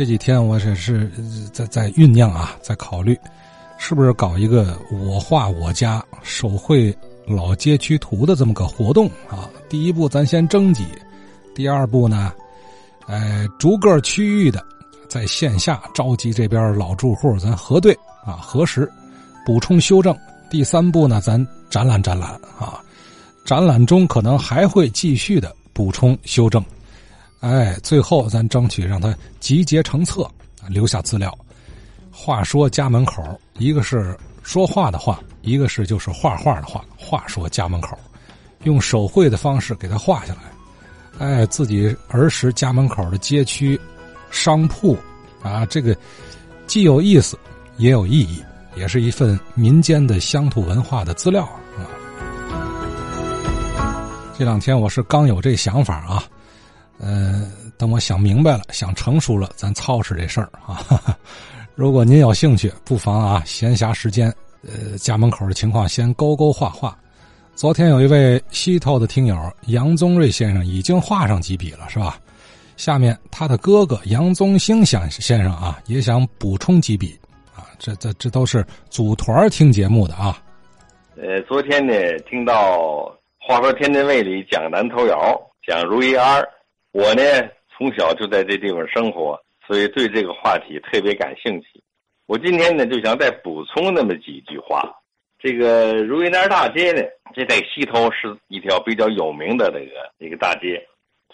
这几天我这是在在酝酿啊，在考虑，是不是搞一个我画我家手绘老街区图的这么个活动啊？第一步咱先征集，第二步呢，呃，逐个区域的在线下召集这边老住户，咱核对啊，核实，补充修正。第三步呢，咱展览展览啊，展览中可能还会继续的补充修正。哎，最后咱争取让他集结成册，留下资料。话说家门口，一个是说话的话，一个是就是画画的话。话说家门口，用手绘的方式给他画下来。哎，自己儿时家门口的街区、商铺啊，这个既有意思，也有意义，也是一份民间的乡土文化的资料啊。这两天我是刚有这想法啊。呃，等我想明白了，想成熟了，咱操持这事儿啊。如果您有兴趣，不妨啊，闲暇时间，呃，家门口的情况先勾勾画画。昨天有一位西头的听友杨宗瑞先生已经画上几笔了，是吧？下面他的哥哥杨宗兴先先生啊，也想补充几笔啊。这这这都是组团听节目的啊。呃，昨天呢，听到《话说天津卫》里讲南头窑，讲如意庵。我呢，从小就在这地方生活，所以对这个话题特别感兴趣。我今天呢，就想再补充那么几句话。这个如意南大街呢，这在西头是一条比较有名的这个一个大街，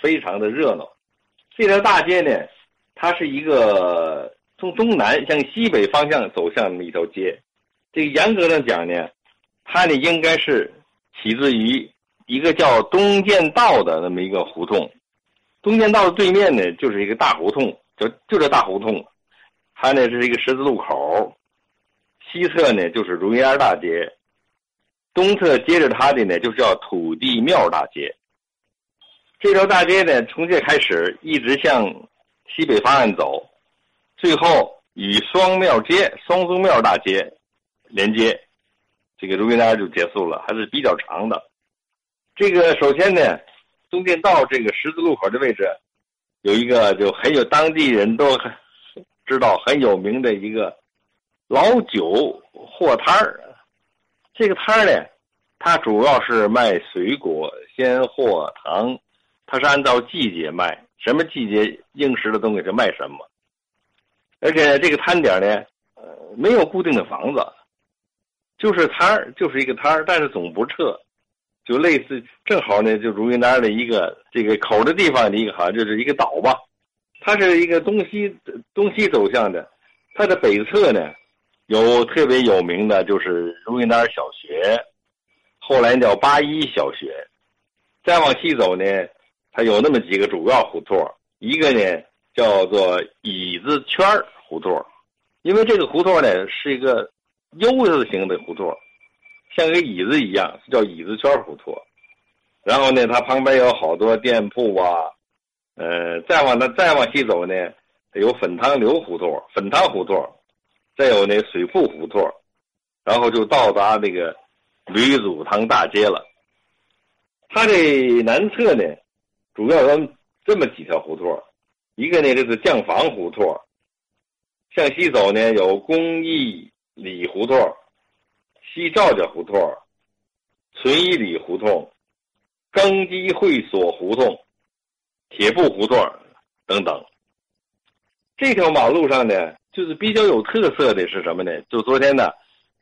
非常的热闹。这条大街呢，它是一个从东南向西北方向走向的一条街。这个严格上讲呢，它呢应该是起自于一个叫东建道的那么一个胡同。东建道的对面呢，就是一个大胡同，就就这大胡同，它呢是一个十字路口，西侧呢就是如烟大街，东侧接着它的呢就叫土地庙大街。这条大街呢从这开始一直向西北方向走，最后与双庙街、双宗庙大街连接，这个如意庵就结束了，还是比较长的。这个首先呢。东建道这个十字路口的位置，有一个就很有当地人都很知道很有名的一个老酒货摊儿。这个摊儿呢，它主要是卖水果、鲜货、糖，它是按照季节卖，什么季节应时的东西就卖什么。而且这个摊点呢，呃，没有固定的房子，就是摊儿，就是一个摊儿，但是总不撤。就类似，正好呢，就如意那儿的一个这个口的地方的一个，好像就是一个岛吧。它是一个东西东西走向的，它的北侧呢，有特别有名的，就是如意那儿小学，后来叫八一小学。再往西走呢，它有那么几个主要胡同，一个呢叫做椅子圈胡同，因为这个胡同呢是一个 U 字形的胡同。像个椅子一样，叫椅子圈胡同。然后呢，它旁边有好多店铺啊，呃，再往那再往西走呢，有粉汤流胡同、粉汤胡同，再有那水铺胡同，然后就到达那个吕祖堂大街了。它的南侧呢，主要有这么几条胡同，一个呢就是酱房胡同，向西走呢有公益里胡同。西赵家胡同、存义里胡同、庚基会所胡同、铁布胡同等等。这条马路上呢，就是比较有特色的是什么呢？就昨天呢，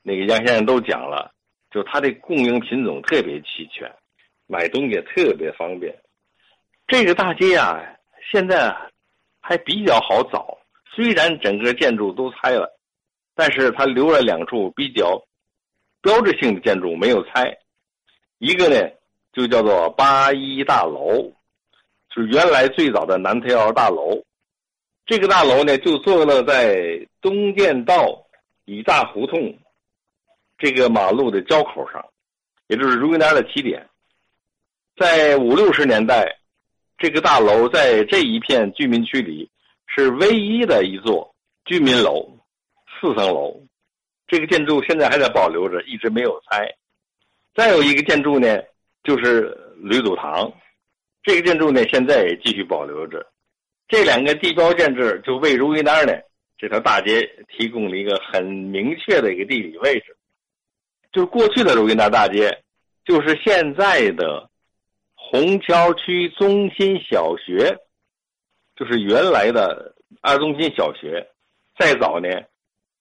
那个杨先生都讲了，就它的供应品种特别齐全，买东西特别方便。这个大街啊，现在还比较好找，虽然整个建筑都拆了，但是它留了两处比较。标志性的建筑没有拆，一个呢就叫做八一大楼，是原来最早的南特奥大楼。这个大楼呢就坐落在东建道以大胡同这个马路的交口上，也就是如意庵的起点。在五六十年代，这个大楼在这一片居民区里是唯一的一座居民楼，四层楼。这个建筑现在还在保留着，一直没有拆。再有一个建筑呢，就是吕祖堂，这个建筑呢现在也继续保留着。这两个地标建筑就为如意庵呢这条大街提供了一个很明确的一个地理位置。就是过去的如意庵大街，就是现在的虹桥区中心小学，就是原来的二中心小学。再早呢，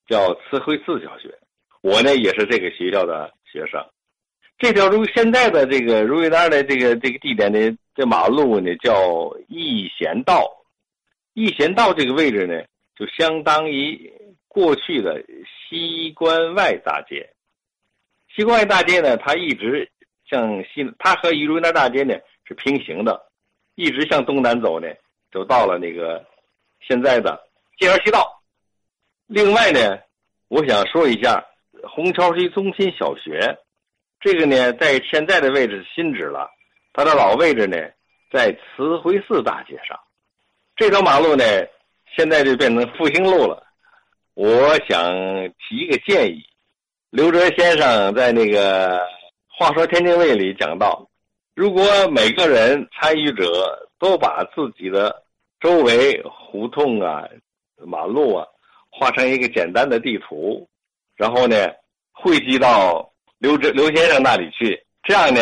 叫慈惠寺小学。我呢也是这个学校的学生。这条如现在的这个如意丹的这个这个地点呢，这马路呢叫逸贤道。逸贤道这个位置呢，就相当于过去的西关外大街。西关外大街呢，它一直向西，它和如意丹大街呢是平行的，一直向东南走呢，走到了那个现在的建园西道。另外呢，我想说一下虹桥区中心小学，这个呢在现在的位置新址了，它的老位置呢在慈惠寺大街上。这条马路呢现在就变成复兴路了。我想提一个建议，刘哲先生在那个《话说天津卫》里讲到，如果每个人参与者都把自己的周围胡同啊、马路啊。画成一个简单的地图，然后呢，汇集到刘哲刘先生那里去。这样呢，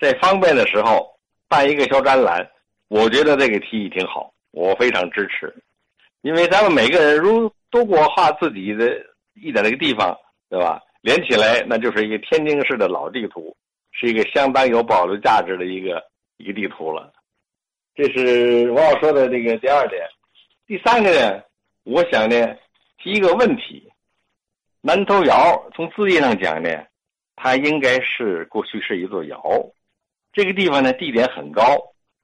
在方便的时候办一个小展览，我觉得这个提议挺好，我非常支持。因为咱们每个人如都给我画自己的一点那个地方，对吧？连起来那就是一个天津市的老地图，是一个相当有保留价值的一个一个地图了。这是我要说的这个第二点。第三个呢？我想呢，提一个问题：南头窑从字义上讲呢，它应该是过去是一座窑。这个地方呢，地点很高，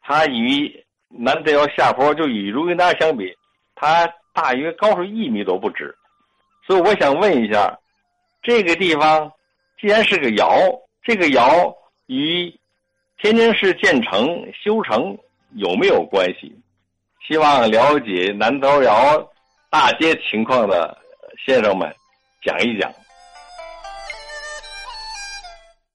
它与南头窑下坡就与如意庵相比，它大约高出一米都不止。所以我想问一下，这个地方既然是个窑，这个窑与天津市建成修成有没有关系？希望了解南头窑。大街情况的先生们，讲一讲。